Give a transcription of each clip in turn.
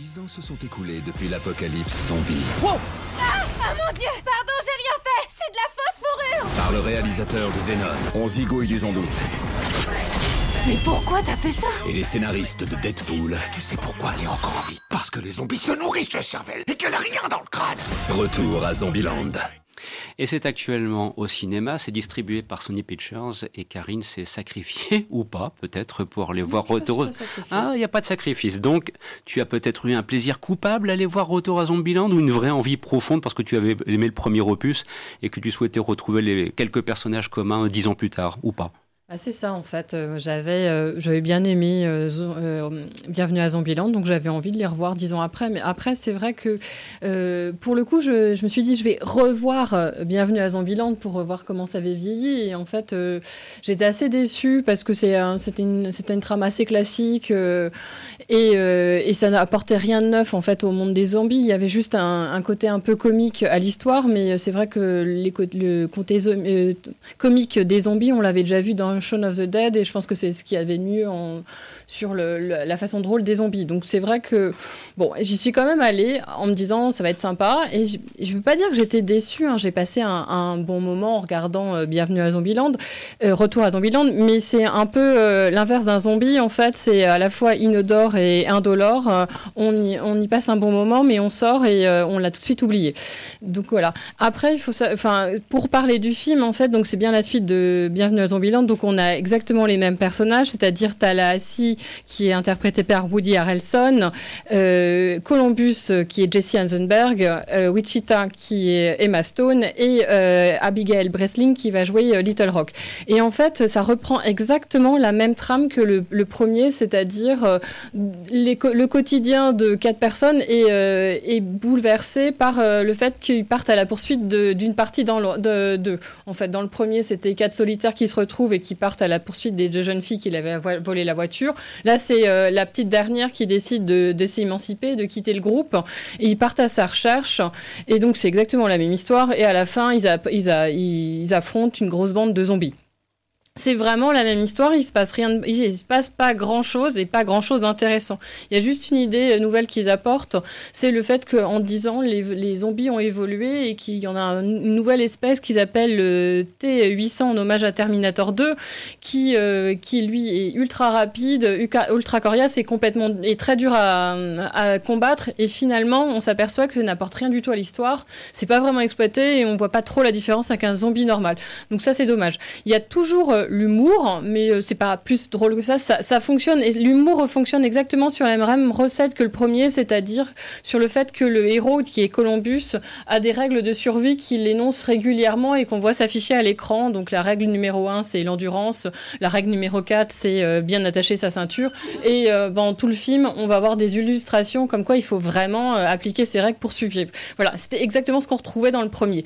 Dix ans se sont écoulés depuis l'apocalypse zombie. Ah, ah mon dieu Pardon, j'ai rien fait C'est de la fausse fourrure Par le réalisateur de Venom. On zigouille du zombie. Mais pourquoi t'as fait ça? Et les scénaristes de Deadpool. Tu sais pourquoi elle est encore en vie Parce que les zombies se nourrissent de cervelle et qu'elle a rien dans le crâne. Retour à Zombieland. Et c'est actuellement au cinéma, c'est distribué par Sony Pictures et Karine s'est sacrifiée ou pas, peut-être pour les voir retour. Ah, il n'y a pas de sacrifice. Donc, tu as peut-être eu un plaisir coupable à aller voir Retour à Zombieland ou une vraie envie profonde parce que tu avais aimé le premier opus et que tu souhaitais retrouver les quelques personnages communs dix ans plus tard ou pas? Ah, c'est ça en fait. Euh, j'avais, euh, j'avais bien aimé euh, Bienvenue à Zombieland, donc j'avais envie de les revoir dix ans après. Mais après, c'est vrai que pour le coup, je, me suis dit, je vais revoir Bienvenue à Zombieland pour revoir comment ça avait vieilli. Et en fait, j'étais assez déçue parce que c'est c'était une, c'était une trame assez classique et, ça n'apportait rien de neuf en fait au monde des zombies. Il y avait juste un, un côté un peu comique à l'histoire, mais c'est vrai que les, le côté comique des zombies, on l'avait déjà vu dans Shaun of the Dead et je pense que c'est ce qui avait mieux sur la façon drôle des zombies. Donc c'est vrai que bon, j'y suis quand même allée en me disant ça va être sympa et je ne veux pas dire que j'étais déçue. Hein. J'ai passé un, bon moment en regardant euh, Bienvenue à Zombieland, euh, Retour à Zombieland, mais c'est un peu euh, l'inverse d'un zombie en fait. C'est à la fois inodore et indolore. on, y, on y passe un bon moment, mais on sort et on l'a tout de suite oublié. Donc voilà. Après, il faut, enfin, pour parler du film en fait, donc c'est bien la suite de Bienvenue à Zombieland. Donc on a exactement les mêmes personnages, c'est-à-dire Tallahassee qui est interprété par Woody Harrelson, euh, Columbus qui est Jesse Eisenberg, euh, Wichita qui est Emma Stone et euh, Abigail Breslin qui va jouer Little Rock. Et en fait, ça reprend exactement la même trame que le, premier, c'est-à-dire le quotidien de quatre personnes est, est bouleversé par le fait qu'ils partent à la poursuite d'une partie dans le, de, de, En fait, dans le premier, c'était quatre solitaires qui se retrouvent et qui partent à la poursuite des deux jeunes filles qui avaient volé la voiture. Là, c'est euh, la petite dernière qui décide de, s'émanciper, de quitter le groupe. Ils partent à sa recherche. Et donc, c'est exactement la même histoire. Et à la fin, ils affrontent une grosse bande de zombies c'est vraiment la même histoire. Il se passe rien, il se passe pas grand chose et pas grand chose d'intéressant. Il y a juste une idée euh, nouvelle qu'ils apportent, c'est le fait qu'en 10 ans, les, zombies ont évolué et qu'il y en a une nouvelle espèce qu'ils appellent le T800 en hommage à Terminator 2, qui, euh, qui lui est ultra rapide, ultra coriace et complètement et très dur à, à combattre. Et finalement, on s'aperçoit que ça n'apporte rien du tout à l'histoire. C'est pas vraiment exploité et on voit pas trop la différence avec un zombie normal. Donc ça, c'est dommage. Il y a toujours euh, l'humour, mais euh, c'est pas plus drôle que ça. Ça, fonctionne et l'humour fonctionne exactement sur la même recette que le premier, c'est-à-dire sur le fait que le héros, qui est Columbus, a des règles de survie qu'il énonce régulièrement et qu'on voit s'afficher à l'écran. Donc la règle numéro 1, c'est l'endurance. La règle numéro 4, c'est euh, bien attacher sa ceinture. Et dans tout le film, on va avoir des illustrations comme quoi il faut vraiment appliquer ces règles pour survivre. Voilà, c'était exactement ce qu'on retrouvait dans le premier.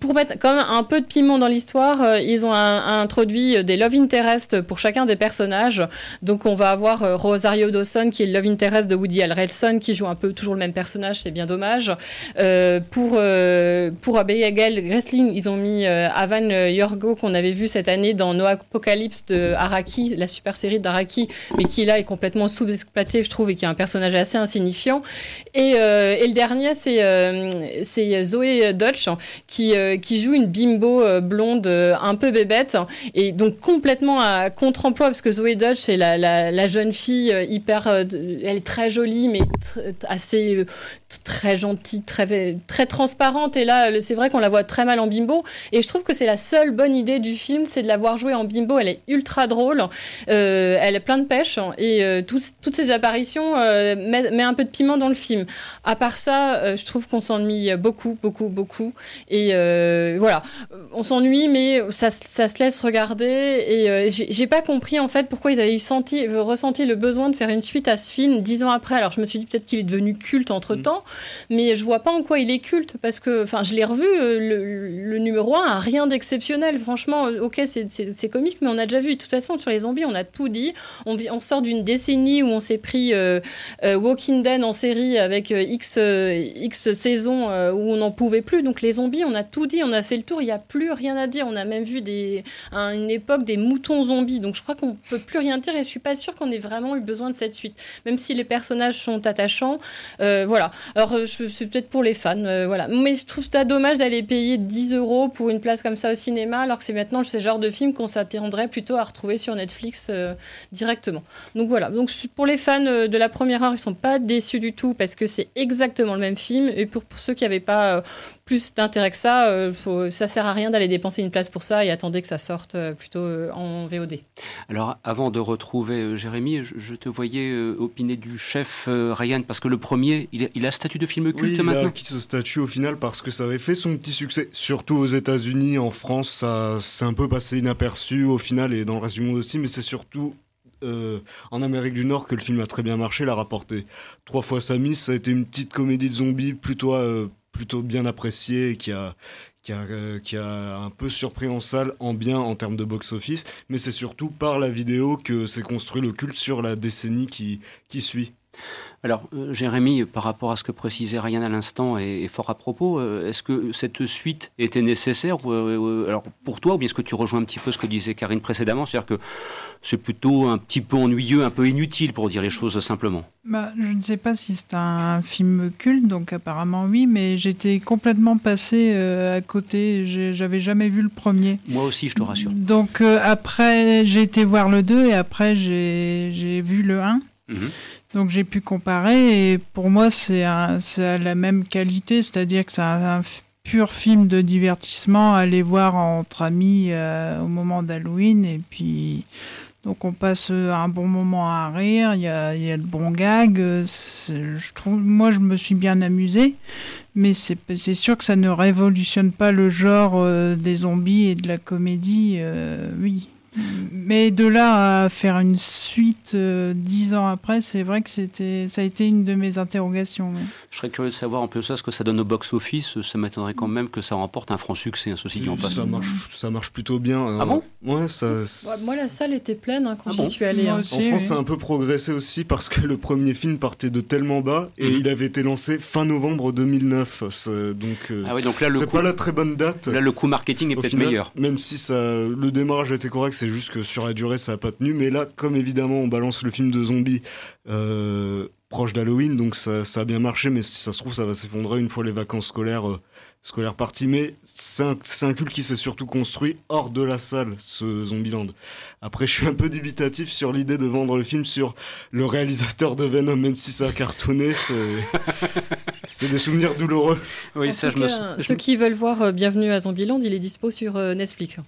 pour mettre quand même un peu de piment dans l'histoire, ils ont introduit des love interest pour chacun des personnages. Donc on va avoir euh, Rosario Dawson qui est le love interest de Woody Harrelson qui joue un peu toujours le même personnage, c'est bien dommage. Euh, pour euh, pour Abigail Wrestling, ils ont mis Avan Yorgo qu'on avait vu cette année dans No Apocalypse de Araki, la super série d'Araki, mais qui là est complètement sous-exploité, je trouve, et qui est un personnage assez insignifiant. Et, et le dernier, c'est c'est Zoé Dutch qui qui joue une bimbo blonde un peu bébête. Et donc complètement à contre-emploi parce que Zoé Dodge c'est la, la, jeune fille euh, hyper euh, elle est très jolie mais assez euh, très gentille très transparente. Et là c'est vrai qu'on la voit très mal en bimbo. Et je trouve que c'est la seule bonne idée du film c'est de la voir jouer en bimbo. Elle est ultra drôle. Elle est plein de pêche et toutes ces apparitions mettent met, un peu de piment dans le film. À part ça je trouve qu'on s'ennuie beaucoup beaucoup beaucoup. Et voilà. On s'ennuie mais ça se laisse regarder. Et euh, j'ai pas compris en fait pourquoi ils avaient senti, ressenti le besoin de faire une suite à ce film dix ans après. Alors je me suis dit peut-être qu'il est devenu culte entre mais je vois pas en quoi il est culte parce que, enfin, je l'ai revu, euh, le, numéro 1 a rien d'exceptionnel. Franchement, euh, ok, c'est comique, mais on a déjà vu. De toute façon, sur les zombies, on a tout dit. On, sort d'une décennie où on s'est pris Walking Dead en série avec X, X saisons où on n'en pouvait plus. Donc les zombies, on a tout dit, on a fait le tour, il n'y a plus rien à dire. On a même vu à une époque des moutons zombies. Donc je crois qu'on peut plus rien dire et je suis pas sûre qu'on ait vraiment eu besoin de cette suite, même si les personnages sont attachants. Euh, voilà. Alors c'est peut-être pour les fans, voilà. Mais je trouve ça dommage d'aller payer 10 euros pour une place comme ça au cinéma, alors que c'est maintenant ce genre de film qu'on s'attendrait plutôt à retrouver sur Netflix directement. Donc voilà. Donc pour les fans de la première heure, ils sont pas déçus du tout parce que c'est exactement le même film. Et pour, pour ceux qui n'avaient pas plus d'intérêt que ça, euh, faut, ça sert à rien d'aller dépenser une place pour ça et attendre que ça sorte euh, plutôt euh, en VOD. Alors, avant de retrouver Jérémy, je, te voyais opiner du chef Ryan, parce que le premier, il il a statut de film culte oui, maintenant. Il a ce statut au final parce que ça avait fait son petit succès, surtout aux États-Unis, en France, ça s'est un peu passé inaperçu au final et dans le reste du monde aussi, mais c'est surtout en Amérique du Nord que le film a très bien marché, l'a rapporté trois fois sa mise. Ça a été une petite comédie de zombies plutôt plutôt bien apprécié et qui a, qui a, euh, qui a un peu surpris en salle, en bien en termes de box-office, mais c'est surtout par la vidéo que s'est construit le culte sur la décennie qui, qui suit. Alors, euh, Jérémy, par rapport à ce que précisait Ryan à l'instant, est, fort à propos. Euh, est-ce que cette suite était nécessaire euh, alors, pour toi, ou bien est-ce que tu rejoins un petit peu ce que disait Karine précédemment C'est-à-dire que c'est plutôt un petit peu ennuyeux, un peu inutile, pour dire les choses simplement? Bah, Je ne sais pas si c'est un film culte, donc apparemment oui, mais j'étais complètement passé à côté. J'avais jamais vu le premier. Moi aussi, je te rassure. Donc après, j'ai été voir le 2 et après, j'ai vu le 1. Donc j'ai pu comparer et pour moi c'est la même qualité, c'est-à-dire que c'est un, pur film de divertissement à aller voir entre amis euh, au moment d'Halloween et puis donc on passe un bon moment à rire, il y a, y le bon gag, je trouve, moi je me suis bien amusé, mais c'est sûr que ça ne révolutionne pas le genre euh, des zombies et de la comédie, euh, oui. Mais de là à faire une suite euh, dix ans après, c'est vrai que c'était, ça a été une de mes interrogations. Je serais curieux de savoir un peu ça, ce que ça donne au box-office. Ça m'étonnerait quand même que ça remporte un franc succès, un ceci dit en Ça marche, ça marche plutôt bien. Hein. Ah bon? Ouais, ça, Moi, la salle était pleine hein, quand ah j'y suis allé. Hein. en France, ça a un peu progressé aussi parce que le premier film partait de tellement bas et mhm. il avait été lancé fin novembre 2009. Donc, euh, ah donc là, le c'est pas la très bonne date. Là, le coût marketing est peut-être meilleur. Même si ça, le démarrage a été correct, c'est juste que sur la durée, ça n'a pas tenu. Mais là, comme évidemment, on balance le film de zombies euh, proche d'Halloween, donc ça, a bien marché, mais si ça se trouve, ça va s'effondrer une fois les vacances scolaires, euh, scolaires parties. Mais c'est un, culte qui s'est surtout construit hors de la salle, ce Zombieland. Après, je suis un peu dubitatif sur l'idée de vendre le film sur le réalisateur de Venom, même si ça a cartonné. C'est des souvenirs douloureux. Oui, ça, je me... Ceux qui veulent voir euh, Bienvenue à Zombieland, il est dispo sur Netflix.